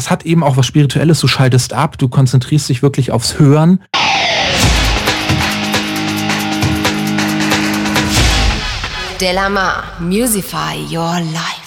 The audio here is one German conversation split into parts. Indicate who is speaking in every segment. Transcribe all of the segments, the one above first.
Speaker 1: das hat eben auch was Spirituelles. Du schaltest ab, du konzentrierst dich wirklich aufs Hören.
Speaker 2: Delamar, Musify Your Life.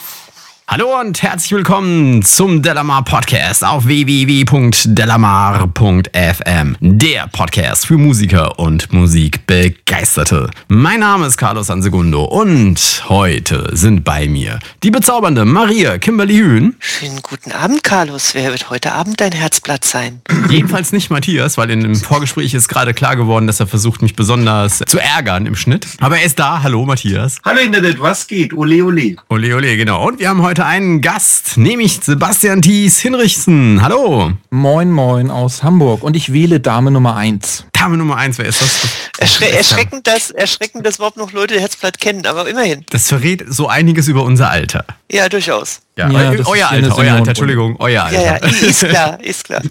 Speaker 3: Hallo und herzlich willkommen zum Delamar Podcast auf www.delamar.fm. Der Podcast für Musiker und Musikbegeisterte. Mein Name ist Carlos Ansegundo und heute sind bei mir die bezaubernde Maria Kimberly Hühn.
Speaker 4: Schönen guten Abend, Carlos. Wer wird heute Abend dein Herzblatt sein?
Speaker 3: Jedenfalls nicht Matthias, weil in dem Vorgespräch ist gerade klar geworden, dass er versucht, mich besonders zu ärgern im Schnitt. Aber er ist da. Hallo Matthias.
Speaker 5: Hallo Internet, was geht? Ole, ole.
Speaker 3: Ole, ole, genau. Und wir haben heute einen Gast, nämlich Sebastian Thies Hinrichsen. Hallo.
Speaker 1: Moin, moin aus Hamburg. Und ich wähle Dame Nummer 1.
Speaker 3: Dame Nummer 1, wer ist das?
Speaker 4: Erschre erschreckend, dass, erschreckend, dass überhaupt noch Leute Herzblatt kennen, aber immerhin.
Speaker 3: Das verrät so einiges über unser Alter.
Speaker 4: Ja, durchaus.
Speaker 3: Ja,
Speaker 1: Ja,
Speaker 3: euer Alter, euer
Speaker 1: Simone.
Speaker 3: Alter, Entschuldigung, euer Alter.
Speaker 4: Ja, ja, ist klar, ist klar.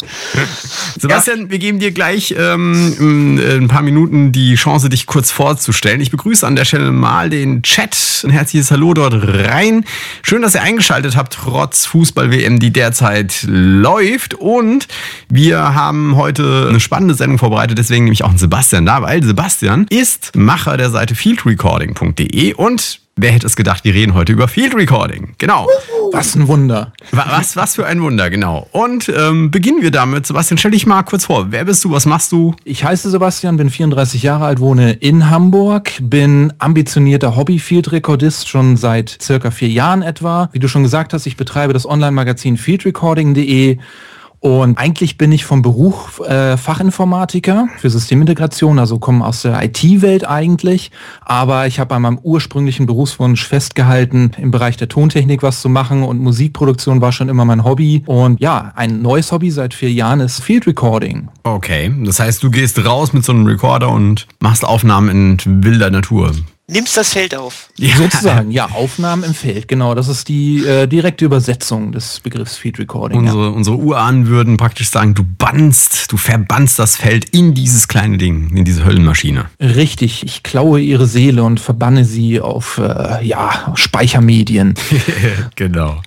Speaker 3: Sebastian, wir geben dir gleich ähm, in ein paar Minuten die Chance, dich kurz vorzustellen. Ich begrüße an der Stelle mal den Chat. Ein herzliches Hallo dort rein. Schön, dass ihr eingeschaltet habt, trotz Fußball-WM, die derzeit läuft. Und wir haben heute eine spannende Sendung vorbereitet, deswegen nehme ich auch einen Sebastian da, weil Sebastian ist Macher der Seite fieldrecording.de und Wer hätte es gedacht, wir reden heute über Field Recording. Genau.
Speaker 1: Was ein Wunder.
Speaker 3: Wa- Was, was für ein Wunder, genau. Und ähm, beginnen wir damit. Sebastian, stell dich mal kurz vor. Wer bist du? Was machst du?
Speaker 1: Ich heiße Sebastian, bin 34 Jahre alt, wohne in Hamburg, bin ambitionierter Hobby-Field-Rekordist schon seit circa vier Jahren etwa. Wie du schon gesagt hast, ich betreibe das Online-Magazin fieldrecording.de und eigentlich bin ich vom Beruf äh, Fachinformatiker für Systemintegration, also komme aus der IT-Welt eigentlich, aber ich habe an meinem ursprünglichen Berufswunsch festgehalten, im Bereich der Tontechnik was zu machen und Musikproduktion war schon immer mein Hobby. Und ja, ein neues Hobby seit vier Jahren ist Field Recording.
Speaker 3: Okay. Das heißt, du gehst raus mit so einem Recorder und machst Aufnahmen in wilder Natur.
Speaker 4: Nimmst das Feld auf.
Speaker 1: Sozusagen, ja, Aufnahmen im Feld, genau. Das ist die äh, direkte Übersetzung des Begriffs Field Recording. Ja.
Speaker 3: Unsere, unsere Urahnen würden praktisch sagen, du bannst, du verbannst das Feld in dieses kleine Ding, in diese Höllenmaschine.
Speaker 1: Richtig, ich klaue ihre Seele und verbanne sie auf äh, ja, Speichermedien.
Speaker 3: genau.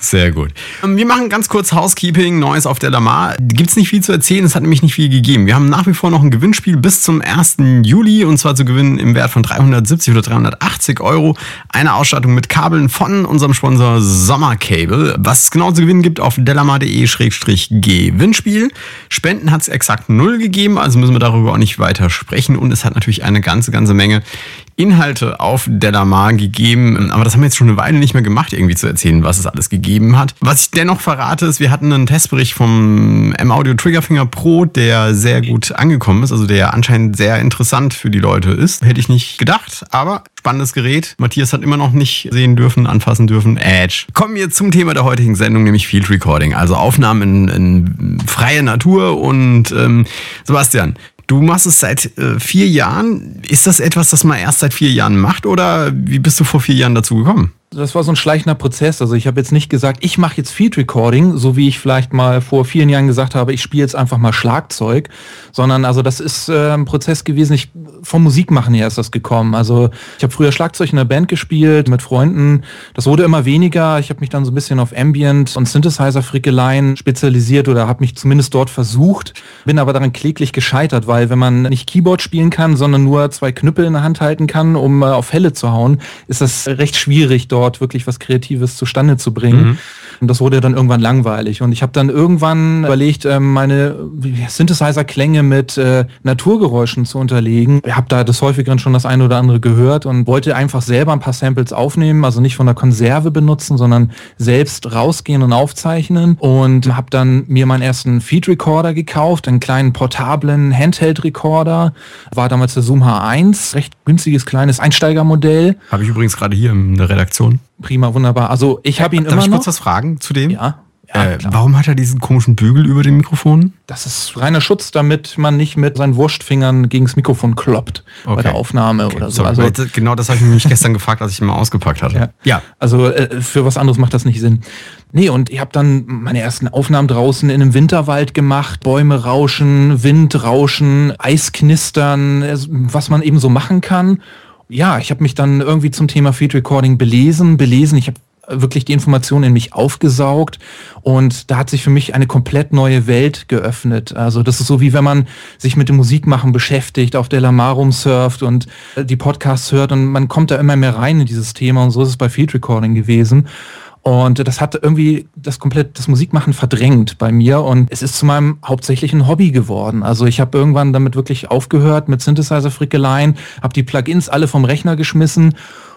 Speaker 3: Sehr gut. Ähm, Wir machen ganz kurz Housekeeping, Neues auf der Lamar. Gibt's nicht viel zu erzählen, es hat nämlich nicht viel gegeben. Wir haben nach wie vor noch ein Gewinnspiel bis zum 1. Juli und zwar zu gewinnen im Wert von 370 oder 380 Euro. Eine Ausstattung mit Kabeln von unserem Sponsor Sommercable. Was es genau zu gewinnen gibt auf delamar.de-gewinnspiel. Spenden hat's exakt null gegeben, also müssen wir darüber auch nicht weiter sprechen und es hat natürlich eine ganze, ganze Menge Inhalte auf Delamar gegeben, aber das haben wir jetzt schon eine Weile nicht mehr gemacht, irgendwie zu erzählen, was es alles gegeben hat. Was ich dennoch verrate, ist, wir hatten einen Testbericht vom M-Audio Triggerfinger Pro, der sehr gut angekommen ist, also der anscheinend sehr interessant für die Leute ist. Hätte ich nicht gedacht, aber spannendes Gerät. Matthias hat immer noch nicht sehen dürfen, anfassen dürfen. Edge. Kommen wir zum Thema der heutigen Sendung, nämlich Field Recording, also Aufnahmen in, in freie Natur und ähm, Sebastian, Du machst es seit äh, vier Jahren. Ist das etwas, das man erst seit vier Jahren macht oder wie bist du vor vier Jahren dazu gekommen?
Speaker 1: Das war so ein schleichender Prozess. Also ich habe jetzt nicht gesagt, ich mache jetzt Field Recording, so wie ich vielleicht mal vor vielen Jahren gesagt habe, ich spiele jetzt einfach mal Schlagzeug, sondern also das ist äh, ein Prozess gewesen. Ich vom Musikmachen her ist das gekommen. Also ich habe früher Schlagzeug in der Band gespielt mit Freunden. Das wurde immer weniger. Ich habe mich dann so ein bisschen auf Ambient und Synthesizer-Frickeleien spezialisiert oder habe mich zumindest dort versucht. Bin aber daran kläglich gescheitert, weil wenn man nicht Keyboard spielen kann, sondern nur zwei Knüppel in der Hand halten kann, um äh, auf Helle zu hauen, ist das recht schwierig, dort wirklich was Kreatives zustande zu bringen. Und das wurde dann irgendwann langweilig. Und ich habe dann irgendwann überlegt, ähm, meine Synthesizer-Klänge mit äh, Naturgeräuschen zu unterlegen. Ich habe da des häufigeren schon das eine oder andere gehört und wollte einfach selber ein paar Samples aufnehmen, also nicht von der Konserve benutzen, sondern selbst rausgehen und aufzeichnen. Und habe dann mir meinen ersten Feed-Recorder gekauft, einen kleinen portablen Handheld-Recorder. War damals der Zoom H1, recht günstiges kleines Einsteigermodell.
Speaker 3: Habe ich übrigens gerade hier in der Redaktion.
Speaker 1: Prima, wunderbar. Also ich habe ihn
Speaker 3: Darf
Speaker 1: immer
Speaker 3: ich
Speaker 1: noch.
Speaker 3: kurz was fragen zu dem?
Speaker 1: Ja. Ja,
Speaker 3: Äh, warum hat er diesen komischen Bügel über dem Mikrofon?
Speaker 1: Das ist reiner Schutz, damit man nicht mit seinen Wurstfingern gegens Mikrofon kloppt bei
Speaker 3: Okay.
Speaker 1: der Aufnahme oder so.
Speaker 3: Sorry,
Speaker 1: Also,
Speaker 3: das- genau das habe ich mich gestern gefragt, als ich ihn mal ausgepackt hatte.
Speaker 1: ja.
Speaker 3: ja.
Speaker 1: also äh, für was anderes macht das nicht Sinn. Nee, und ich habe dann meine ersten Aufnahmen draußen in einem Winterwald gemacht. Bäume rauschen, Wind rauschen, Eis knistern, es- was man eben so machen kann. Ja, ich habe mich dann irgendwie zum Thema Field Recording belesen, belesen. Ich habe wirklich die Informationen in mich aufgesaugt und da hat sich für mich eine komplett neue Welt geöffnet. Also das ist so wie wenn man sich mit dem Musikmachen beschäftigt, auf der Lamarum surft und die Podcasts hört und man kommt da immer mehr rein in dieses Thema und so ist es bei Field Recording gewesen. Und das hat irgendwie das komplett das Musikmachen verdrängt bei mir und es ist zu meinem hauptsächlichen Hobby geworden. Also ich habe irgendwann damit wirklich aufgehört mit Synthesizer-Frickeleien, habe die Plugins alle vom Rechner geschmissen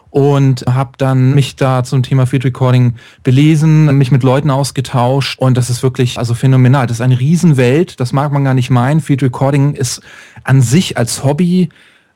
Speaker 1: und habe dann mich da zum Thema Field Recording belesen, mich mit Leuten ausgetauscht und das ist wirklich also phänomenal. Das ist eine Riesenwelt, das mag man gar nicht meinen. Field Recording ist an sich als Hobby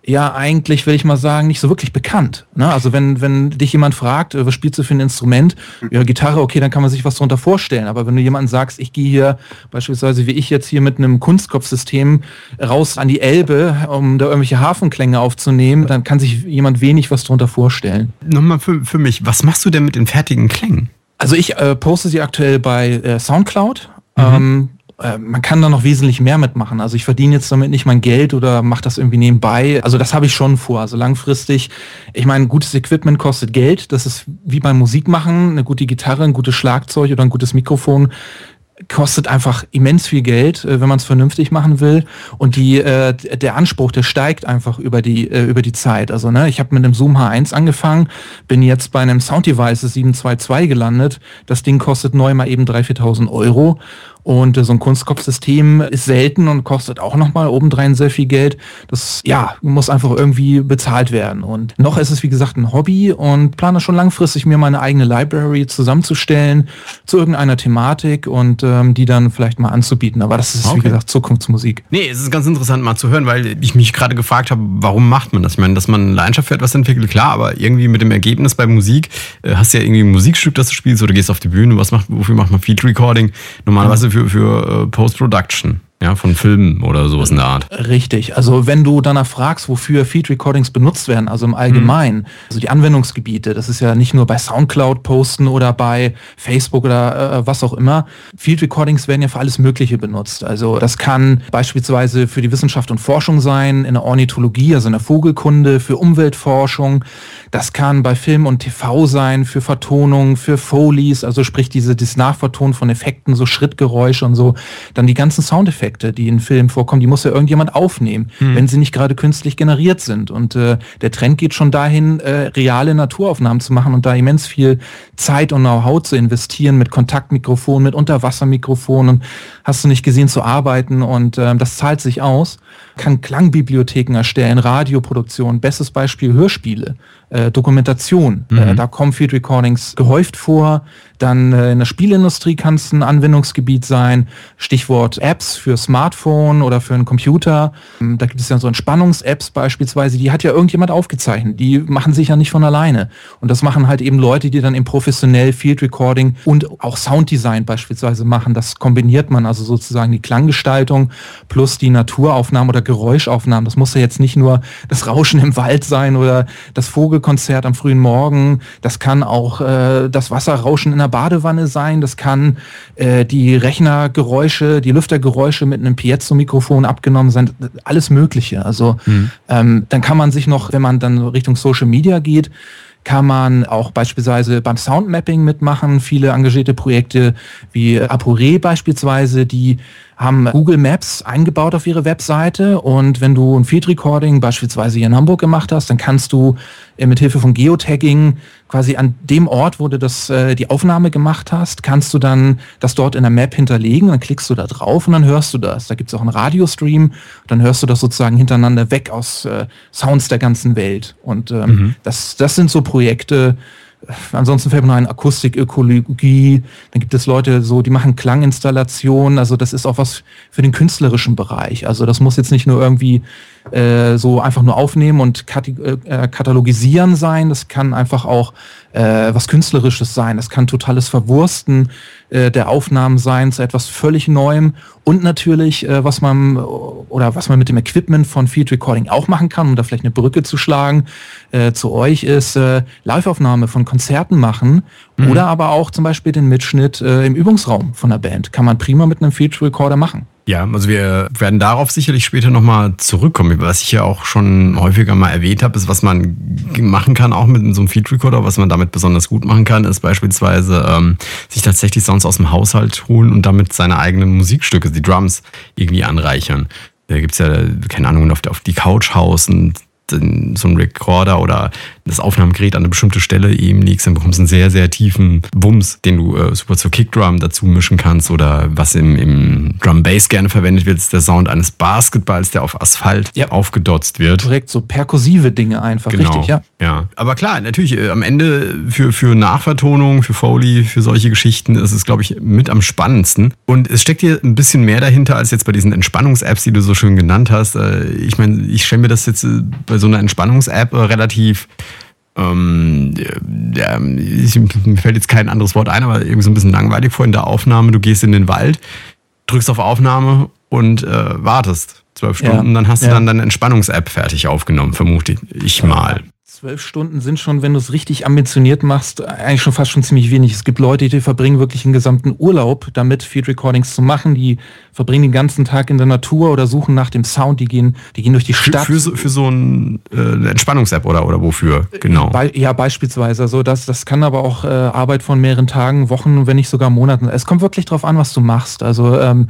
Speaker 1: ja eigentlich, will ich mal sagen, nicht so wirklich bekannt. Ne? Also wenn, wenn dich jemand fragt, äh, was spielst du für ein Instrument? Ja, Gitarre, okay, dann kann man sich was darunter vorstellen. Aber wenn du jemanden sagst, ich gehe hier beispielsweise wie ich jetzt hier mit einem Kunstkopfsystem raus an die Elbe, um da irgendwelche Hafenklänge aufzunehmen, dann kann sich jemand wenig was darunter vorstellen.
Speaker 3: Nochmal für, für mich, was machst du denn mit den fertigen Klängen?
Speaker 1: Also ich äh, poste sie aktuell bei äh, Soundcloud. Mhm. Ähm, äh, man kann da noch wesentlich mehr mitmachen. Also ich verdiene jetzt damit nicht mein Geld oder mache das irgendwie nebenbei. Also das habe ich schon vor. Also langfristig, ich meine, gutes Equipment kostet Geld. Das ist wie beim Musikmachen. Eine gute Gitarre, ein gutes Schlagzeug oder ein gutes Mikrofon kostet einfach immens viel Geld, äh, wenn man es vernünftig machen will. Und die, äh, der Anspruch, der steigt einfach über die, äh, über die Zeit. Also ne, ich habe mit einem Zoom H1 angefangen, bin jetzt bei einem Sound Devices 722 gelandet. Das Ding kostet neu mal eben 3.000, 4.000 Euro. Und äh, so ein Kunstkopfsystem ist selten und kostet auch nochmal obendrein sehr viel Geld. Das ja, muss einfach irgendwie bezahlt werden. Und noch ist es, wie gesagt, ein Hobby und plane schon langfristig, mir meine eigene Library zusammenzustellen zu irgendeiner Thematik und ähm, die dann vielleicht mal anzubieten. Aber das ist, okay. wie gesagt, Zukunftsmusik.
Speaker 3: Nee, es ist ganz interessant mal zu hören, weil ich mich gerade gefragt habe, warum macht man das? Ich meine, dass man Leidenschaft für etwas entwickelt, klar, aber irgendwie mit dem Ergebnis bei Musik, äh, hast du ja irgendwie ein Musikstück, das du spielst oder gehst auf die Bühne, was macht, wofür macht man Feed Recording? Normalerweise für, für äh, Post-Production ja, von Filmen oder sowas in der Art.
Speaker 1: Richtig. Also wenn du danach fragst, wofür Feed Recordings benutzt werden, also im Allgemeinen, mhm. also die Anwendungsgebiete, das ist ja nicht nur bei Soundcloud posten oder bei Facebook oder äh, was auch immer. Field Recordings werden ja für alles Mögliche benutzt. Also das kann beispielsweise für die Wissenschaft und Forschung sein, in der Ornithologie, also in der Vogelkunde, für Umweltforschung. Das kann bei Film und TV sein, für Vertonung, für Folies, also sprich diese, dieses Nachvertonen von Effekten, so Schrittgeräusche und so. Dann die ganzen Soundeffekte Soundeffekte, die in Filmen vorkommen, die muss ja irgendjemand aufnehmen, hm. wenn sie nicht gerade künstlich generiert sind. Und äh, der Trend geht schon dahin, äh, reale Naturaufnahmen zu machen und da immens viel Zeit und Know-how zu investieren mit Kontaktmikrofonen, mit Unterwassermikrofonen, hast du nicht gesehen, zu arbeiten und äh, das zahlt sich aus. Kann Klangbibliotheken erstellen, Radioproduktion, bestes Beispiel Hörspiele, äh, Dokumentation. Mhm. Äh, da kommen Field Recordings gehäuft vor. Dann äh, in der Spielindustrie kann es ein Anwendungsgebiet sein. Stichwort Apps für Smartphone oder für einen Computer. Ähm, da gibt es ja so Entspannungs-Apps beispielsweise, die hat ja irgendjemand aufgezeichnet. Die machen sich ja nicht von alleine. Und das machen halt eben Leute, die dann im professionell Field Recording und auch Sounddesign beispielsweise machen. Das kombiniert man also sozusagen die Klanggestaltung plus die Naturaufnahmen oder Geräuschaufnahmen. Das muss ja jetzt nicht nur das Rauschen im Wald sein oder das Vogelkonzert am frühen Morgen. Das kann auch äh, das Wasserrauschen in der Badewanne sein. Das kann äh, die Rechnergeräusche, die Lüftergeräusche mit einem Piezo-Mikrofon abgenommen sein. Alles Mögliche. Also mhm. ähm, dann kann man sich noch, wenn man dann Richtung Social Media geht, kann man auch beispielsweise beim Soundmapping mitmachen. Viele engagierte Projekte wie Apure beispielsweise, die haben Google Maps eingebaut auf ihre Webseite und wenn du ein Feed Recording beispielsweise hier in Hamburg gemacht hast, dann kannst du äh, mit Hilfe von Geotagging quasi an dem Ort, wo du das, äh, die Aufnahme gemacht hast, kannst du dann das dort in der Map hinterlegen, dann klickst du da drauf und dann hörst du das. Da gibt es auch einen Radiostream, dann hörst du das sozusagen hintereinander weg aus äh, Sounds der ganzen Welt. Und ähm, mhm. das, das sind so Projekte, Ansonsten fällt mir noch ein Akustik-Ökologie. Dann gibt es Leute so, die machen Klanginstallationen. Also das ist auch was für den künstlerischen Bereich. Also das muss jetzt nicht nur irgendwie äh, so einfach nur aufnehmen und äh, katalogisieren sein. Das kann einfach auch äh, was Künstlerisches sein. Das kann totales Verwursten äh, der Aufnahmen sein zu etwas völlig Neuem. Und natürlich, äh, was man oder was man mit dem Equipment von Field Recording auch machen kann, um da vielleicht eine Brücke zu schlagen äh, zu euch, ist äh, Live-Aufnahme von Konzerten machen mhm. oder aber auch zum Beispiel den Mitschnitt äh, im Übungsraum von der Band. Kann man prima mit einem Field Recorder machen.
Speaker 3: Ja, also wir werden darauf sicherlich später nochmal zurückkommen. Was ich ja auch schon häufiger mal erwähnt habe, ist, was man machen kann, auch mit so einem Feed Recorder, was man damit besonders gut machen kann, ist beispielsweise ähm, sich tatsächlich Sounds aus dem Haushalt holen und damit seine eigenen Musikstücke, die Drums, irgendwie anreichern. Da gibt's ja, keine Ahnung, auf, die Couch House und so ein Recorder oder das Aufnahmegerät an eine bestimmte Stelle eben legst, dann bekommst du einen sehr, sehr tiefen Bums, den du äh, super zur Kickdrum dazu mischen kannst oder was im, im Drum Bass gerne verwendet wird, ist der Sound eines Basketballs, der auf Asphalt ja. aufgedotzt wird.
Speaker 1: Korrekt, so perkussive Dinge einfach,
Speaker 3: genau. richtig, ja. Ja, aber klar, natürlich, äh, am Ende für, für Nachvertonung, für Foley, für solche Geschichten ist es, glaube ich, mit am spannendsten. Und es steckt hier ein bisschen mehr dahinter als jetzt bei diesen Entspannungs-Apps, die du so schön genannt hast. Äh, ich meine, ich stelle mir das jetzt äh, bei so einer Entspannungs-App relativ ähm, ja, ich, mir fällt jetzt kein anderes Wort ein, aber irgendwie so ein bisschen langweilig vor in der Aufnahme. Du gehst in den Wald, drückst auf Aufnahme und äh, wartest zwölf Stunden, ja, dann hast du dann deine Entspannungs-App fertig aufgenommen, vermute ich mal.
Speaker 1: Zwölf Stunden sind schon, wenn du es richtig ambitioniert machst, eigentlich schon fast schon ziemlich wenig. Es gibt Leute, die verbringen wirklich einen gesamten Urlaub damit, Field Recordings zu machen. Die verbringen den ganzen Tag in der Natur oder suchen nach dem Sound. Die gehen, die gehen durch die Stadt.
Speaker 3: Für, für, so, für so ein, äh, eine Entspannungs-App oder, oder wofür? Genau.
Speaker 1: Be ja, beispielsweise. Also das, das kann aber auch äh, Arbeit von mehreren Tagen, Wochen, wenn nicht sogar Monaten. Es kommt wirklich drauf an, was du machst. Also ähm,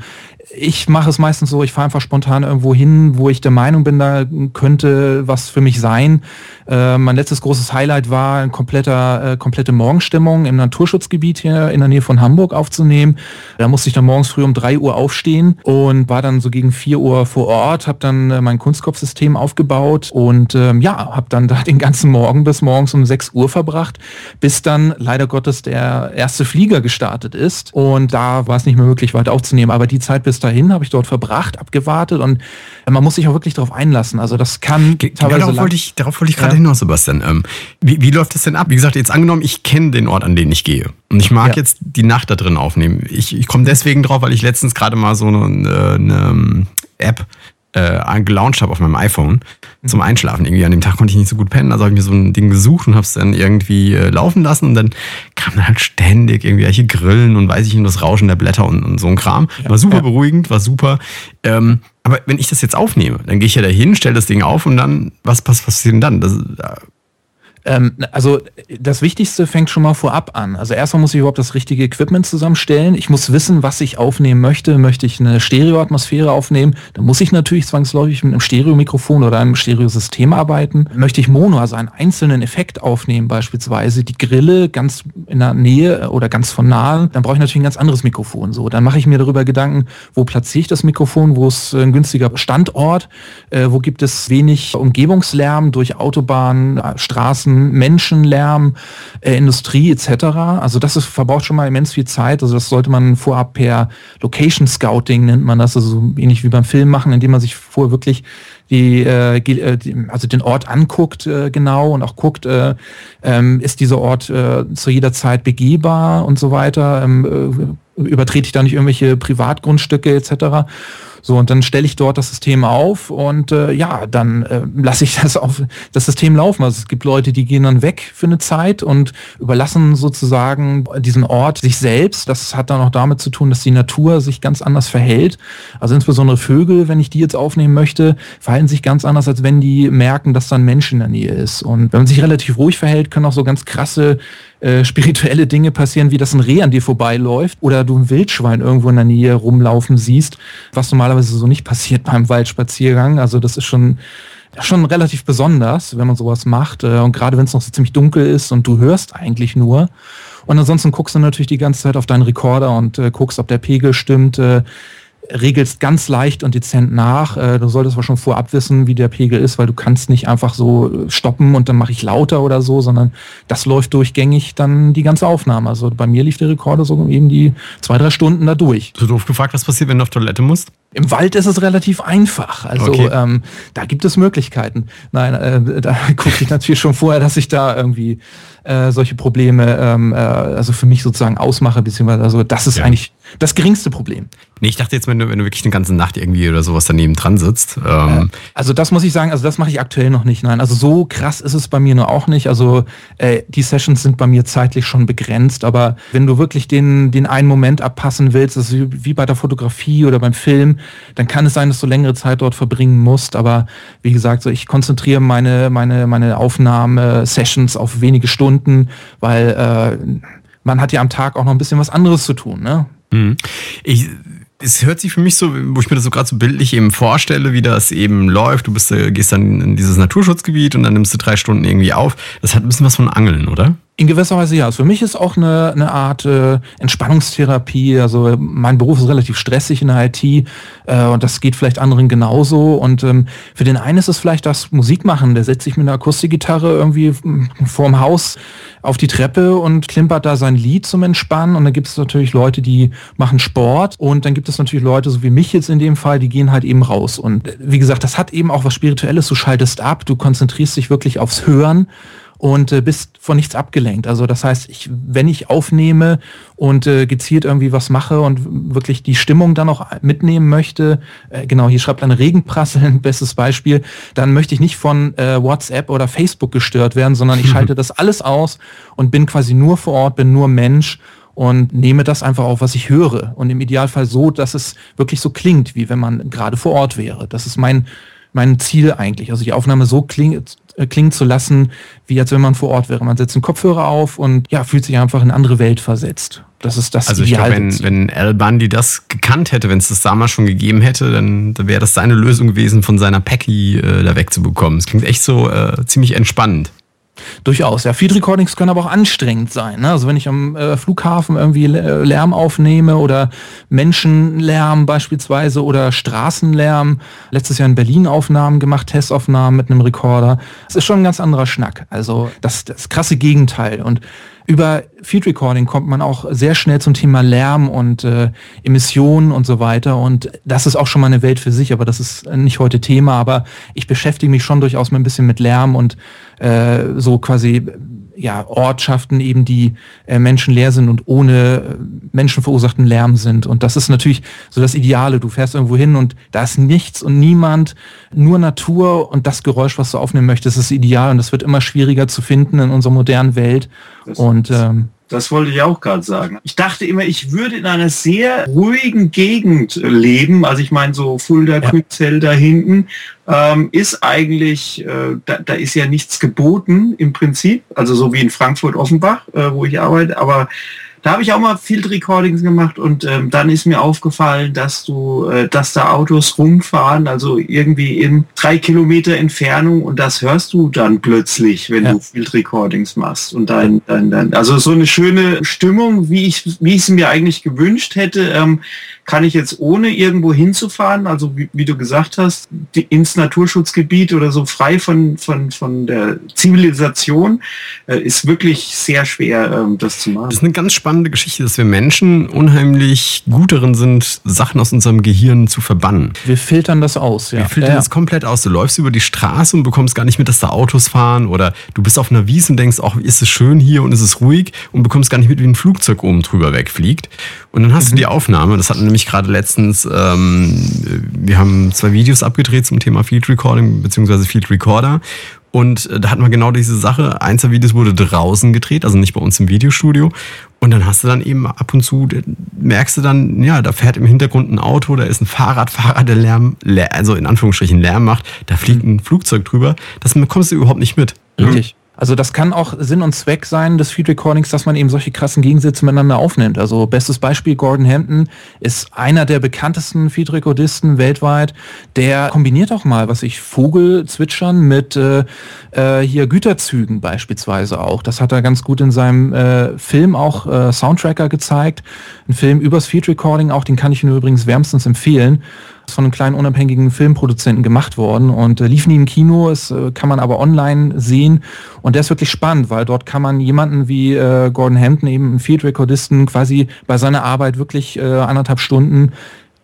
Speaker 1: ich mache es meistens so, ich fahre einfach spontan irgendwo hin, wo ich der Meinung bin, da könnte was für mich sein. Äh, mein letztes großes Highlight war eine kompletter, äh, komplette Morgenstimmung im Naturschutzgebiet hier in der Nähe von Hamburg aufzunehmen. Da musste ich dann morgens früh um drei Uhr aufstehen und war dann so gegen vier Uhr vor Ort, habe dann äh, mein Kunstkopfsystem aufgebaut und ähm, ja, habe dann da den ganzen Morgen bis morgens um sechs Uhr verbracht, bis dann leider Gottes der erste Flieger gestartet ist und da war es nicht mehr möglich weiter aufzunehmen. Aber die Zeit bis dahin habe ich dort verbracht, abgewartet und man muss sich auch wirklich darauf einlassen. Also das kann
Speaker 3: Ge teilweise darauf wollte ich, darauf wollte ich gerade ja. hinaus, Sebastian. Ähm, wie, wie läuft das denn ab? Wie gesagt, jetzt angenommen, ich kenne den Ort, an den ich gehe und ich mag ja. jetzt die Nacht da drin aufnehmen. Ich, ich komme deswegen drauf, weil ich letztens gerade mal so eine, eine ähm, App äh, gelauncht habe auf meinem iPhone mhm. zum Einschlafen. Irgendwie an dem Tag konnte ich nicht so gut pennen, also habe ich mir so ein Ding gesucht und habe es dann irgendwie äh, laufen lassen und dann kam dann halt ständig irgendwelche Grillen und weiß ich nicht, das Rauschen der Blätter und, und so ein Kram. Ja, war super ja. beruhigend, war super. Ähm, aber wenn ich das jetzt aufnehme, dann gehe ich ja dahin, stelle das Ding auf und dann, was, was passiert denn dann? Das, äh,
Speaker 1: ähm, also das Wichtigste fängt schon mal vorab an. Also erstmal muss ich überhaupt das richtige Equipment zusammenstellen. Ich muss wissen, was ich aufnehmen möchte. Möchte ich eine Stereoatmosphäre aufnehmen, dann muss ich natürlich zwangsläufig mit einem Stereomikrofon oder einem Stereosystem arbeiten. Möchte ich Mono, also einen einzelnen Effekt aufnehmen, beispielsweise die Grille ganz in der Nähe oder ganz von nahe, dann brauche ich natürlich ein ganz anderes Mikrofon. So, dann mache ich mir darüber Gedanken, wo platziere ich das Mikrofon, wo ist ein günstiger Standort, äh, wo gibt es wenig Umgebungslärm durch Autobahnen, Straßen, Menschenlärm, äh, Industrie etc. Also das ist, verbraucht schon mal immens viel Zeit. Also das sollte man vorab per Location Scouting nennt man das, also so ähnlich wie beim Film machen, indem man sich vorher wirklich die, äh, äh die, also den Ort anguckt äh, genau und auch guckt, äh, ähm, ist dieser Ort äh, zu jeder Zeit begehbar und so weiter. Ähm, äh, übertrete ich da nicht irgendwelche Privatgrundstücke etc. So, und dann stelle ich dort das System auf und äh, ja, dann äh, lasse ich das auf das System laufen. Also es gibt Leute, die gehen dann weg für eine Zeit und überlassen sozusagen diesen Ort sich selbst. Das hat dann auch damit zu tun, dass die Natur sich ganz anders verhält. Also insbesondere Vögel, wenn ich die jetzt aufnehmen möchte, verhalten sich ganz anders, als wenn die merken, dass da ein Mensch in der Nähe ist. Und wenn man sich relativ ruhig verhält, können auch so ganz krasse äh, spirituelle Dinge passieren, wie dass ein Reh an dir vorbeiläuft oder du ein Wildschwein irgendwo in der Nähe rumlaufen siehst, was normalerweise so nicht passiert beim Waldspaziergang. Also das ist schon schon relativ besonders, wenn man sowas macht. Äh, und gerade wenn es noch so ziemlich dunkel ist und du hörst eigentlich nur. Und ansonsten guckst du natürlich die ganze Zeit auf deinen Rekorder und äh, guckst, ob der Pegel stimmt. Äh, regelst ganz leicht und dezent nach. Äh, du solltest aber schon vorab wissen, wie der Pegel ist, weil du kannst nicht einfach so stoppen und dann mache ich lauter oder so, sondern das läuft durchgängig dann die ganze Aufnahme. Also bei mir lief der Rekorder so eben die zwei, drei Stunden da durch.
Speaker 3: So doof gefragt, was passiert, wenn du auf Toilette musst?
Speaker 1: Im Wald ist es relativ einfach. Also okay. ähm, da gibt es Möglichkeiten. Nein, äh, da gucke ich natürlich schon vorher, dass ich da irgendwie äh, solche Probleme ähm, äh, also für mich sozusagen ausmache, beziehungsweise also das ist ja. eigentlich das geringste Problem.
Speaker 3: Nee, ich dachte jetzt, wenn du, wenn du wirklich eine ganze Nacht irgendwie oder sowas daneben dran sitzt.
Speaker 1: Ähm. also das muss ich sagen, also das mache ich aktuell noch nicht. Nein, also so krass ist es bei mir nur auch nicht. Also äh, die Sessions sind bei mir zeitlich schon begrenzt, aber wenn du wirklich den, den einen Moment abpassen willst, das ist wie bei der Fotografie oder beim Film, Dann kann es sein, dass du längere Zeit dort verbringen musst. Aber wie gesagt, so ich konzentriere meine, meine, meine Aufnahme-Sessions auf wenige Stunden, weil äh, man hat ja am Tag auch noch ein bisschen was anderes zu tun. Ne?
Speaker 3: Mhm. Ich es hört sich für mich so, wo ich mir das so gerade so bildlich eben vorstelle, wie das eben läuft. Du bist, äh, gehst dann in dieses Naturschutzgebiet und dann nimmst du drei Stunden irgendwie auf. Das hat ein bisschen was von Angeln, oder?
Speaker 1: In gewisser Weise ja. Also für mich ist auch eine, eine Art äh, Entspannungstherapie. Also mein Beruf ist relativ stressig in der IT äh, und das geht vielleicht anderen genauso. Und ähm, für den einen ist es vielleicht das Musikmachen. Der setzt sich mit einer Akustikgitarre irgendwie vorm Haus auf die Treppe und klimpert da sein Lied zum Entspannen. Und dann gibt es natürlich Leute, die machen Sport. Und dann gibt es natürlich Leute, so wie mich jetzt in dem Fall, die gehen halt eben raus. Und äh, wie gesagt, das hat eben auch was Spirituelles. Du schaltest ab, du konzentrierst dich wirklich aufs Hören und äh, bist von nichts abgelenkt. Also das heißt, ich, wenn ich aufnehme und äh, gezielt irgendwie was mache und wirklich die Stimmung dann auch mitnehmen möchte, äh, genau, hier schreibt eine Regenprasseln, bestes Beispiel, dann möchte ich nicht von äh, WhatsApp oder Facebook gestört werden, sondern ich schalte das alles aus und bin quasi nur vor Ort, bin nur Mensch und nehme das einfach auf, was ich höre. Und im Idealfall so, dass es wirklich so klingt, wie wenn man gerade vor Ort wäre. Das ist mein, mein Ziel eigentlich. Also die Aufnahme so klingt, klingen zu lassen, wie als wenn man vor Ort wäre. Man setzt einen Kopfhörer auf und ja, fühlt sich einfach in eine andere Welt versetzt. Das ist das
Speaker 3: Also ich glaube, wenn, wenn Al Bundy das gekannt hätte, wenn es das damals schon gegeben hätte, dann, dann wäre das seine Lösung gewesen, von seiner Packy äh, da wegzubekommen. Es klingt echt so äh, ziemlich entspannend.
Speaker 1: Durchaus. Ja, Feed Recordings können aber auch anstrengend sein. Ne? Also wenn ich am äh, Flughafen irgendwie äh, Lärm aufnehme oder Menschenlärm beispielsweise oder Straßenlärm. Letztes Jahr in Berlin Aufnahmen gemacht, Testaufnahmen mit einem Rekorder. Das ist schon ein ganz anderer Schnack. Also das, das krasse Gegenteil. Und über Field Recording kommt man auch sehr schnell zum Thema Lärm und äh, Emissionen und so weiter. Und das ist auch schon mal eine Welt für sich, aber das ist nicht heute Thema. Aber ich beschäftige mich schon durchaus mal ein bisschen mit Lärm und äh, so quasi ja, Ortschaften eben, die äh, menschenleer sind und ohne äh, menschenverursachten Lärm sind. Und das ist natürlich so das Ideale. Du fährst irgendwo hin und da ist nichts und niemand, nur Natur und das Geräusch, was du aufnehmen möchtest, ist ideal. Und das wird immer schwieriger zu finden in unserer modernen Welt.
Speaker 5: Das und ähm, das wollte ich auch gerade sagen. Ich dachte immer, ich würde in einer sehr ruhigen Gegend leben. Also ich meine, so Fulda, ja. Kützell da hinten ähm, ist eigentlich, äh, da, da, ist ja nichts geboten im Prinzip. Also so wie in Frankfurt-Offenbach, äh, wo ich arbeite. Aber da habe ich auch mal Field Recordings gemacht und ähm, dann ist mir aufgefallen, dass du, äh, dass da Autos rumfahren, also irgendwie in drei Kilometer Entfernung und das hörst du dann plötzlich, wenn ja. du Field Recordings machst und dein, dein, dein, also so eine schöne Stimmung, wie ich, wie ich es mir eigentlich gewünscht hätte, ähm, kann ich jetzt ohne irgendwo hinzufahren, also wie, wie du gesagt hast, die, ins Naturschutzgebiet oder so frei von, von, von der Zivilisation, äh, ist wirklich sehr schwer, ähm, das zu machen.
Speaker 3: Das ist eine ganz spannende Geschichte, dass wir Menschen unheimlich gut darin sind, Sachen aus unserem Gehirn zu verbannen.
Speaker 1: Wir filtern das aus,
Speaker 3: ja. Wir filtern ja, das komplett aus. Du läufst über die Straße und bekommst gar nicht mit, dass da Autos fahren oder du bist auf einer Wiese und denkst, auch ist es schön hier und ist es ruhig und bekommst gar nicht mit, wie ein Flugzeug oben drüber wegfliegt. Und dann hast mhm. du die Aufnahme, das hatten nämlich gerade letztens, ähm, wir haben zwei Videos abgedreht zum Thema Field Recording bzw. Field Recorder. Und äh, da hatten wir genau diese Sache. Eins der Videos wurde draußen gedreht, also nicht bei uns im Videostudio. Und dann hast du dann eben ab und zu, merkst du dann, ja, da fährt im Hintergrund ein Auto, da ist ein Fahrradfahrer, der Lärm, also in Anführungsstrichen Lärm macht, da fliegt ein Flugzeug drüber. Das bekommst du überhaupt nicht mit.
Speaker 1: Richtig. Also das kann auch Sinn und Zweck sein des Feed Recordings, dass man eben solche krassen Gegensätze miteinander aufnimmt. Also bestes Beispiel, Gordon Hampton ist einer der bekanntesten Feed Recordisten weltweit. Der kombiniert auch mal, was ich Vogelzwitschern mit äh, äh, hier Güterzügen beispielsweise auch. Das hat er ganz gut in seinem äh, Film auch äh, Soundtracker gezeigt. Ein Film übers Feed Recording auch, den kann ich Ihnen übrigens wärmstens empfehlen von einem kleinen unabhängigen Filmproduzenten gemacht worden und äh, lief nie im Kino, es äh, kann man aber online sehen und der ist wirklich spannend, weil dort kann man jemanden wie äh, Gordon Hampton, eben einen Field Recordisten, quasi bei seiner Arbeit wirklich äh, anderthalb Stunden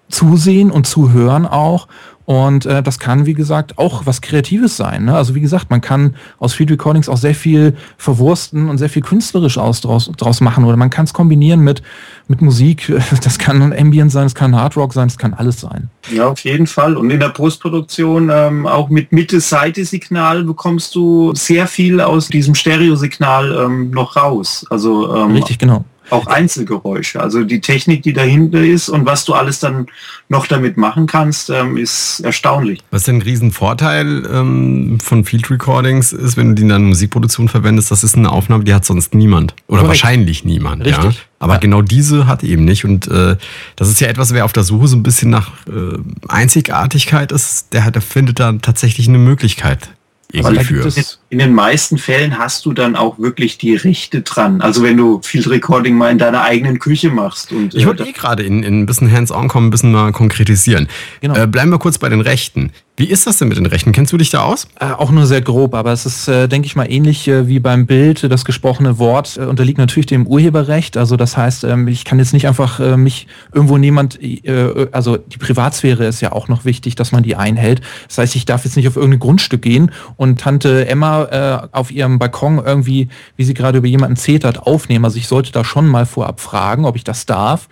Speaker 1: zusehen und zuhören auch und äh, das kann, wie gesagt, auch was Kreatives sein. Ne? Also wie gesagt, man kann aus Field Recordings auch sehr viel verwursten und sehr viel künstlerisch aus, draus, draus machen. Oder man kann es kombinieren mit, mit Musik. Das kann Ambient sein, es kann Hard Rock sein, es kann alles sein.
Speaker 5: Ja, auf jeden Fall. Und in der Postproduktion ähm, auch mit Mitte-Seite-Signal bekommst du sehr viel aus diesem Stereosignal ähm, noch raus. Also
Speaker 1: ähm, Richtig, genau
Speaker 5: Auch Einzelgeräusche. Also die Technik, die dahinter ist und was du alles dann noch damit machen kannst, ähm, ist erstaunlich.
Speaker 3: Was denn ein Riesenvorteil ähm, von Field Recordings ist, wenn du die in deiner Musikproduktion verwendest, das ist eine Aufnahme, die hat sonst niemand. Oder
Speaker 1: Korrekt.
Speaker 3: wahrscheinlich niemand.
Speaker 1: Richtig.
Speaker 3: Ja? Aber
Speaker 1: Ja.
Speaker 3: genau diese hat eben nicht. Und äh, das ist ja etwas, wer auf der Suche so ein bisschen nach äh, Einzigartigkeit ist, der, hat, der findet da tatsächlich eine Möglichkeit. Irgendwie für.
Speaker 5: In den meisten Fällen hast du dann auch wirklich die Rechte dran. Also wenn du Field Recording mal in deiner eigenen Küche machst und
Speaker 3: Ich
Speaker 5: äh,
Speaker 3: wollte eh gerade in, in ein bisschen Hands-on kommen, ein bisschen mal konkretisieren.
Speaker 1: Genau.
Speaker 3: Äh, bleiben wir kurz bei den Rechten. Wie ist das denn mit den Rechten? Kennst du dich da aus?
Speaker 1: Äh, auch nur sehr grob, aber es ist, äh, denke ich mal, ähnlich äh, wie beim Bild. Das gesprochene Wort äh, unterliegt natürlich dem Urheberrecht. Also das heißt, ähm, ich kann jetzt nicht einfach äh, mich irgendwo niemand, äh, also die Privatsphäre ist ja auch noch wichtig, dass man die einhält. Das heißt, ich darf jetzt nicht auf irgendein Grundstück gehen und Tante Emma äh, auf ihrem Balkon irgendwie, wie sie gerade über jemanden zetert, aufnehmen. Also ich sollte da schon mal vorab fragen, ob ich das darf.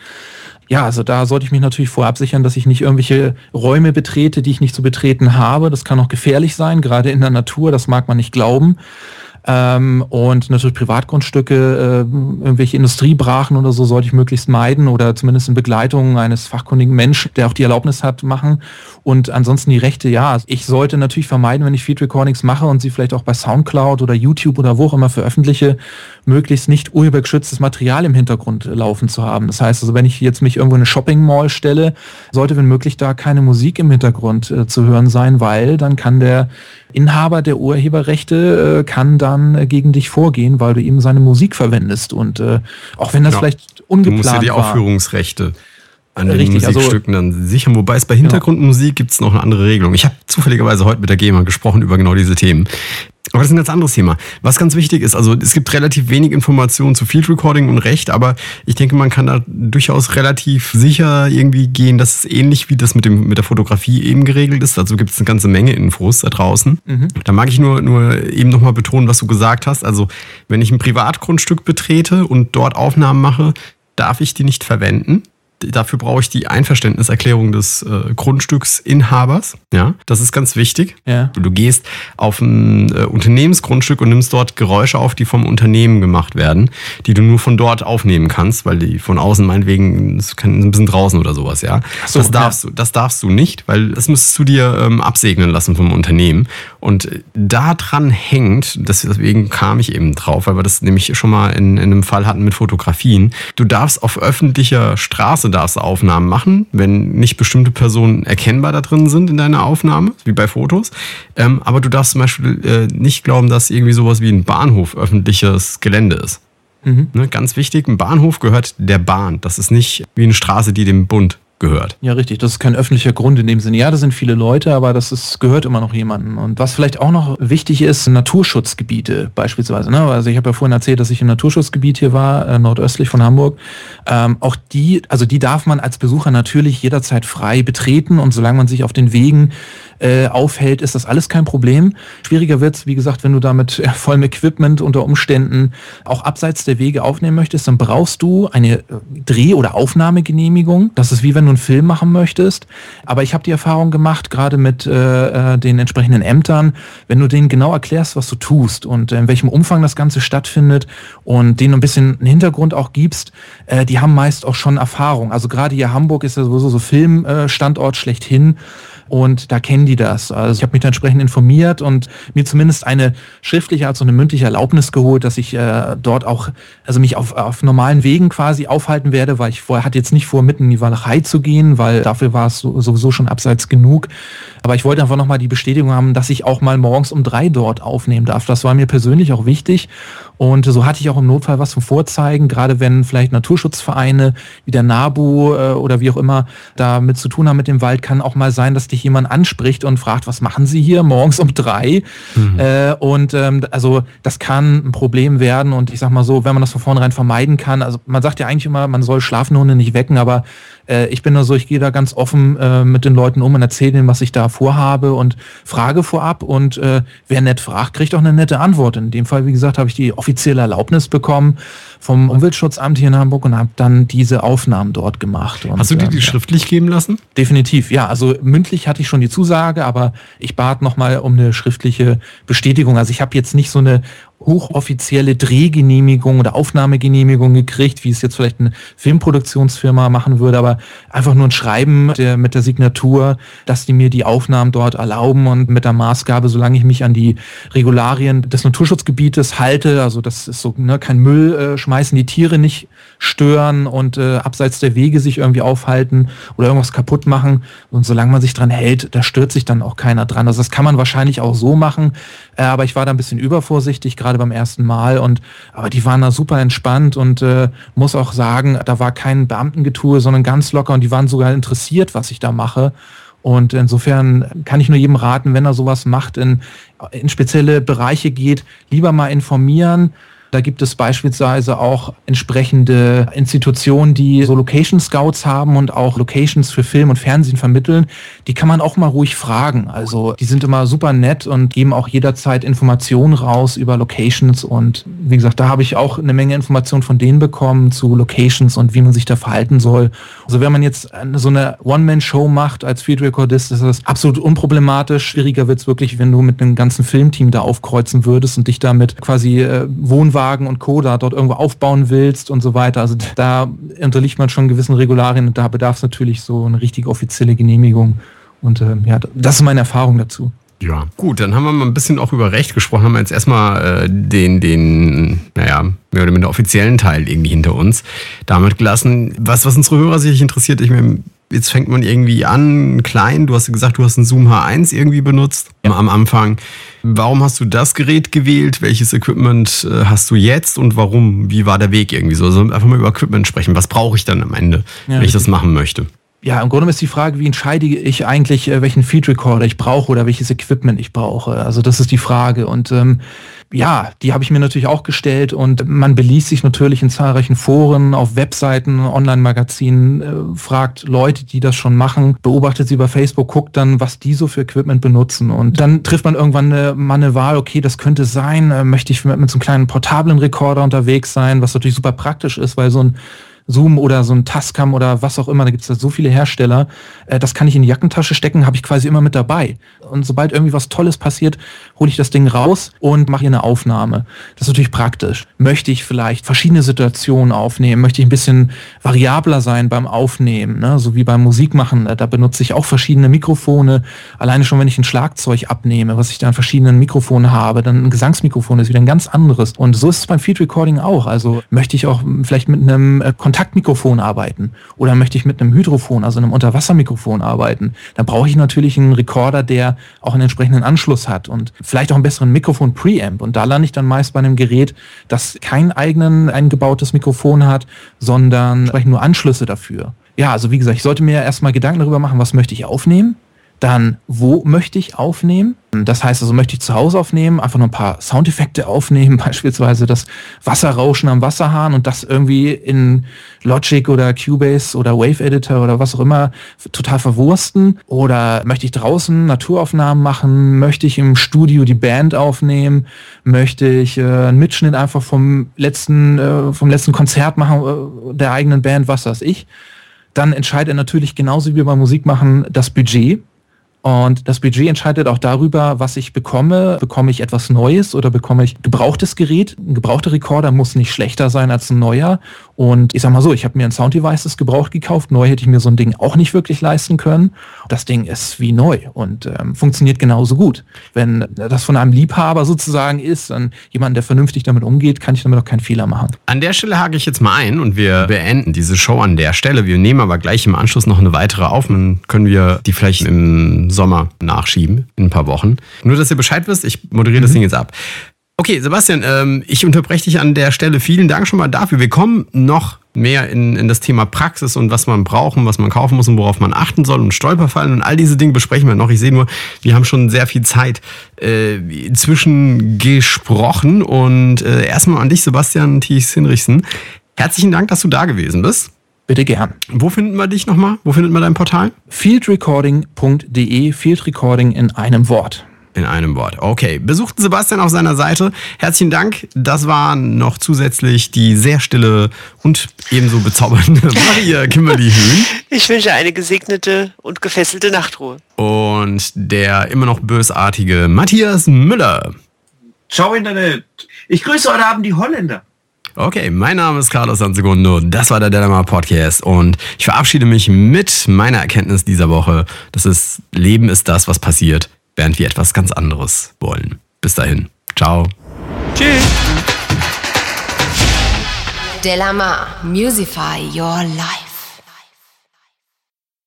Speaker 1: Ja, also da sollte ich mich natürlich vorab sichern, dass ich nicht irgendwelche Räume betrete, die ich nicht zu betreten habe. Das kann auch gefährlich sein, gerade in der Natur, das mag man nicht glauben. Ähm, und natürlich Privatgrundstücke, äh, irgendwelche Industriebrachen oder so sollte ich möglichst meiden oder zumindest in Begleitung eines fachkundigen Menschen, der auch die Erlaubnis hat, machen. Und ansonsten die Rechte, ja, ich sollte natürlich vermeiden, wenn ich Feed Recordings mache und sie vielleicht auch bei Soundcloud oder YouTube oder wo auch immer veröffentliche, möglichst nicht urhebergeschütztes Material im Hintergrund laufen zu haben. Das heißt also, wenn ich jetzt mich irgendwo in eine Shopping Mall stelle, sollte wenn möglich da keine Musik im Hintergrund äh, zu hören sein, weil dann kann der Inhaber der Urheberrechte äh, kann dann äh, gegen dich vorgehen, weil du ihm seine Musik verwendest. Und äh, auch wenn das
Speaker 3: Ja.
Speaker 1: vielleicht
Speaker 3: Du
Speaker 1: ungeplant
Speaker 3: musst ja die
Speaker 1: war.
Speaker 3: Aufführungsrechte an den
Speaker 1: Richtig, also-
Speaker 3: Musikstücken dann sichern. Wobei es bei Hintergrundmusik gibt es noch eine andere Regelung. Ich habe zufälligerweise heute mit der GEMA gesprochen über genau diese Themen. Aber das ist ein ganz anderes Thema. Was ganz wichtig ist, also es gibt relativ wenig Informationen zu Field Recording und Recht, aber ich denke, man kann da durchaus relativ sicher irgendwie gehen, dass es ähnlich wie das mit, dem, mit der Fotografie eben geregelt ist. Dazu gibt es eine ganze Menge Infos da draußen. Da mag ich nur, nur eben nochmal betonen, was du gesagt hast. Also wenn ich ein Privatgrundstück betrete und dort Aufnahmen mache, darf ich die nicht verwenden. Dafür brauche ich die Einverständniserklärung des äh, Grundstücksinhabers. Ja, das ist ganz wichtig.
Speaker 1: Ja.
Speaker 3: Du gehst auf ein äh, Unternehmensgrundstück und nimmst dort Geräusche auf, die vom Unternehmen gemacht werden, die du nur von dort aufnehmen kannst, weil die von außen meinetwegen kann ein bisschen draußen oder sowas, ja.
Speaker 1: so,
Speaker 3: das darfst du, das darfst du nicht, weil das müsstest du dir ähm, absegnen lassen vom Unternehmen. Und da dran hängt, deswegen kam ich eben drauf, weil wir das nämlich schon mal in, in einem Fall hatten mit Fotografien. Du darfst auf öffentlicher Straße darfst Aufnahmen machen, wenn nicht bestimmte Personen erkennbar da drin sind in deiner Aufnahme, wie bei Fotos. Ähm, aber du darfst zum Beispiel äh, nicht glauben, dass irgendwie sowas wie ein Bahnhof öffentliches Gelände ist. Ne, ganz wichtig, ein Bahnhof gehört der Bahn. Das ist nicht wie eine Straße, die dem Bund gehört.
Speaker 1: Ja, richtig. Das ist kein öffentlicher Grund in dem Sinne. Ja, das sind viele Leute, aber das ist, gehört immer noch jemandem. Und was vielleicht auch noch wichtig ist, Naturschutzgebiete beispielsweise. Ne? Also ich habe ja vorhin erzählt, dass ich im Naturschutzgebiet hier war, äh, nordöstlich von Hamburg. Ähm, auch die, also die darf man als Besucher natürlich jederzeit frei betreten und solange man sich auf den Wegen äh, aufhält, ist das alles kein Problem. Schwieriger wird's, wie gesagt, wenn du damit äh, vollem Equipment unter Umständen auch abseits der Wege aufnehmen möchtest, dann brauchst du eine äh, Dreh- oder Aufnahmegenehmigung. Das ist wie wenn du einen Film machen möchtest. Aber ich habe die Erfahrung gemacht, gerade mit äh, äh, den entsprechenden Ämtern, wenn du denen genau erklärst, was du tust und in welchem Umfang das Ganze stattfindet und denen ein bisschen einen Hintergrund auch gibst, äh, die haben meist auch schon Erfahrung. Also gerade hier Hamburg ist ja sowieso so Filmstandort schlechthin. Und da kennen die das. Also ich habe mich da entsprechend informiert und mir zumindest eine schriftliche als auch eine mündliche Erlaubnis geholt, dass ich äh, dort auch, also mich auf, auf normalen Wegen quasi aufhalten werde, weil ich vorher hatte jetzt nicht vor, mitten in die Walachei zu gehen, weil dafür war es so, sowieso schon abseits genug. Aber ich wollte einfach nochmal die Bestätigung haben, dass ich auch mal morgens um drei dort aufnehmen darf. Das war mir persönlich auch wichtig. Und so hatte ich auch im Notfall was zum Vorzeigen, gerade wenn vielleicht Naturschutzvereine wie der NABU äh, oder wie auch immer damit zu tun haben mit dem Wald, kann auch mal sein, dass dich jemand anspricht und fragt, was machen Sie hier morgens um drei? Äh, und ähm, also das kann ein Problem werden und ich sag mal so, wenn man das von vornherein vermeiden kann, also man sagt ja eigentlich immer, man soll schlafende Hunde nicht wecken, aber äh, ich bin da so, ich gehe da ganz offen äh, mit den Leuten um und erzähle ihnen, was ich da vorhabe und frage vorab und äh, wer nett fragt, kriegt auch eine nette Antwort. In dem Fall, wie gesagt, habe ich die offizielle Erlaubnis bekommen vom Umweltschutzamt hier in Hamburg und habe dann diese Aufnahmen dort gemacht. Und,
Speaker 3: Hast du dir die
Speaker 1: ähm,
Speaker 3: schriftlich geben lassen?
Speaker 1: Definitiv, ja. Also mündlich hatte ich schon die Zusage, aber ich bat nochmal um eine schriftliche Bestätigung. Also ich habe jetzt nicht so eine hochoffizielle Drehgenehmigung oder Aufnahmegenehmigung gekriegt, wie es jetzt vielleicht eine Filmproduktionsfirma machen würde, aber einfach nur ein Schreiben der, mit der Signatur, dass die mir die Aufnahmen dort erlauben und mit der Maßgabe, solange ich mich an die Regularien des Naturschutzgebietes halte, also das ist so ne, kein Müll äh, schmeißen, die Tiere nicht stören und äh, abseits der Wege sich irgendwie aufhalten oder irgendwas kaputt machen und solange man sich dran hält, da stört sich dann auch keiner dran. Also das kann man wahrscheinlich auch so machen, äh, aber ich war da ein bisschen übervorsichtig, gerade beim ersten Mal. Und aber die waren da super entspannt und äh, muss auch sagen, da war kein Beamtengetue, sondern ganz locker und die waren sogar interessiert, was ich da mache. Und insofern kann ich nur jedem raten, wenn er sowas macht, in, in spezielle Bereiche geht, lieber mal informieren, da gibt es beispielsweise auch entsprechende Institutionen, die so Location Scouts haben und auch Locations für Film und Fernsehen vermitteln. Die kann man auch mal ruhig fragen. Also die sind immer super nett und geben auch jederzeit Informationen raus über Locations. Und wie gesagt, da habe ich auch eine Menge Informationen von denen bekommen zu Locations und wie man sich da verhalten soll. Also wenn man jetzt so eine One-Man-Show macht als Field Recordist, ist das absolut unproblematisch. Schwieriger wird es wirklich, wenn du mit einem ganzen Filmteam da aufkreuzen würdest und dich damit quasi äh, Wohnwagen Triebwagen und Co. da dort irgendwo aufbauen willst und so weiter. Also da unterliegt man schon gewissen Regularien und da bedarf es natürlich so eine richtige offizielle Genehmigung. Und äh, ja, das ist meine Erfahrung dazu.
Speaker 3: Ja, gut, dann haben wir mal ein bisschen auch über Recht gesprochen, haben wir jetzt erstmal äh, den, den, naja, mehr oder minder offiziellen Teil irgendwie hinter uns damit gelassen. Was, was unsere Hörer sich interessiert, ich meine, jetzt fängt man irgendwie an, klein, du hast gesagt, du hast einen Zoom H1 irgendwie benutzt ja. am Anfang. Warum hast du das Gerät gewählt? Welches Equipment äh, hast du jetzt und warum? Wie war der Weg irgendwie so? Also einfach mal über Equipment sprechen. Was brauche ich dann am Ende, ja, wenn ich das machen möchte?
Speaker 1: Ja, im Grunde ist die Frage, wie entscheide ich eigentlich, äh, welchen Feed Recorder ich brauche oder welches Equipment ich brauche. Also das ist die Frage. Und ähm, ja, die habe ich mir natürlich auch gestellt und man beliest sich natürlich in zahlreichen Foren, auf Webseiten, Online-Magazinen, äh, fragt Leute, die das schon machen, beobachtet sie über Facebook, guckt dann, was die so für Equipment benutzen und dann trifft man irgendwann eine, mal eine Wahl, okay, das könnte sein, äh, möchte ich mit, mit so einem kleinen portablen Rekorder unterwegs sein, was natürlich super praktisch ist, weil so ein Zoom oder so ein Tascam oder was auch immer, da gibt es da so viele Hersteller, äh, das kann ich in die Jackentasche stecken, habe ich quasi immer mit dabei. Und sobald irgendwie was Tolles passiert, hole ich das Ding raus und mache hier eine Aufnahme. Das ist natürlich praktisch. Möchte ich vielleicht verschiedene Situationen aufnehmen, möchte ich ein bisschen variabler sein beim Aufnehmen, ne? so wie beim Musikmachen, da benutze ich auch verschiedene Mikrofone. Alleine schon, wenn ich ein Schlagzeug abnehme, was ich da an verschiedenen Mikrofonen habe, dann ein Gesangsmikrofon ist wieder ein ganz anderes. Und so ist es beim Feed Recording auch. Also möchte ich auch vielleicht mit einem äh, Kontaktmikrofon arbeiten oder möchte ich mit einem Hydrofon, also einem Unterwassermikrofon arbeiten, dann brauche ich natürlich einen Rekorder, der auch einen entsprechenden Anschluss hat und vielleicht auch einen besseren Mikrofon-Preamp. Und da lande ich dann meist bei einem Gerät, das kein eigenen eingebautes Mikrofon hat, sondern entsprechend nur Anschlüsse dafür. Ja, also wie gesagt, ich sollte mir erstmal Gedanken darüber machen, was möchte ich aufnehmen dann, wo möchte ich aufnehmen? Das heißt also, möchte ich zu Hause aufnehmen, einfach nur ein paar Soundeffekte aufnehmen, beispielsweise das Wasserrauschen am Wasserhahn und das irgendwie in Logic oder Cubase oder Wave Editor oder was auch immer total verwursten? Oder möchte ich draußen Naturaufnahmen machen? Möchte ich im Studio die Band aufnehmen? Möchte ich äh, einen Mitschnitt einfach vom letzten, äh, vom letzten Konzert machen, äh, der eigenen Band, was weiß ich? Dann entscheidet er natürlich genauso wie beim Musikmachen das Budget und das Budget entscheidet auch darüber, was ich bekomme. Bekomme ich etwas Neues oder bekomme ich gebrauchtes Gerät? Ein gebrauchter Rekorder muss nicht schlechter sein als ein neuer. Und ich sag mal so, ich habe mir ein Sound Devices gebraucht gekauft. Neu hätte ich mir so ein Ding auch nicht wirklich leisten können. Das Ding ist wie neu und ähm, funktioniert genauso gut. Wenn das von einem Liebhaber sozusagen ist, dann jemand, der vernünftig damit umgeht, kann ich damit auch keinen Fehler machen.
Speaker 3: An der Stelle hake ich jetzt mal ein und wir beenden diese Show an der Stelle. Wir nehmen aber gleich im Anschluss noch eine weitere auf. Dann können wir die vielleicht im Sommer nachschieben, in ein paar Wochen. Nur, dass ihr Bescheid wisst, ich moderiere mhm. das Ding jetzt ab. Okay, Sebastian, ähm, ich unterbreche dich an der Stelle. Vielen Dank schon mal dafür. Wir kommen noch mehr in, in das Thema Praxis und was man braucht und was man kaufen muss und worauf man achten soll und Stolperfallen und all diese Dinge besprechen wir noch. Ich sehe nur, wir haben schon sehr viel Zeit äh, inzwischen gesprochen und äh, erstmal an dich, Sebastian Thies Hinrichsen. Herzlichen Dank, dass du da gewesen bist.
Speaker 1: Bitte gern.
Speaker 3: Wo finden wir dich nochmal? Wo findet man dein Portal?
Speaker 1: Fieldrecording.de, Fieldrecording in einem Wort.
Speaker 3: In einem Wort. Okay. Besuchten Sebastian auf seiner Seite. Herzlichen Dank. Das war noch zusätzlich die sehr stille und ebenso bezaubernde Maria Kimberly Höhn.
Speaker 4: Ich wünsche eine gesegnete und gefesselte Nachtruhe.
Speaker 3: Und der immer noch bösartige Matthias Müller.
Speaker 5: Ciao Internet. Ich grüße heute Abend die Holländer.
Speaker 3: Okay, mein Name ist Carlos Sansegundo. Das war der Dilemma Podcast und ich verabschiede mich mit meiner Erkenntnis dieser Woche. Das ist, Leben ist das, was passiert, während wir etwas ganz anderes wollen. Bis dahin. Ciao.
Speaker 1: Tschüss.
Speaker 2: Delamar, Musify Your Life.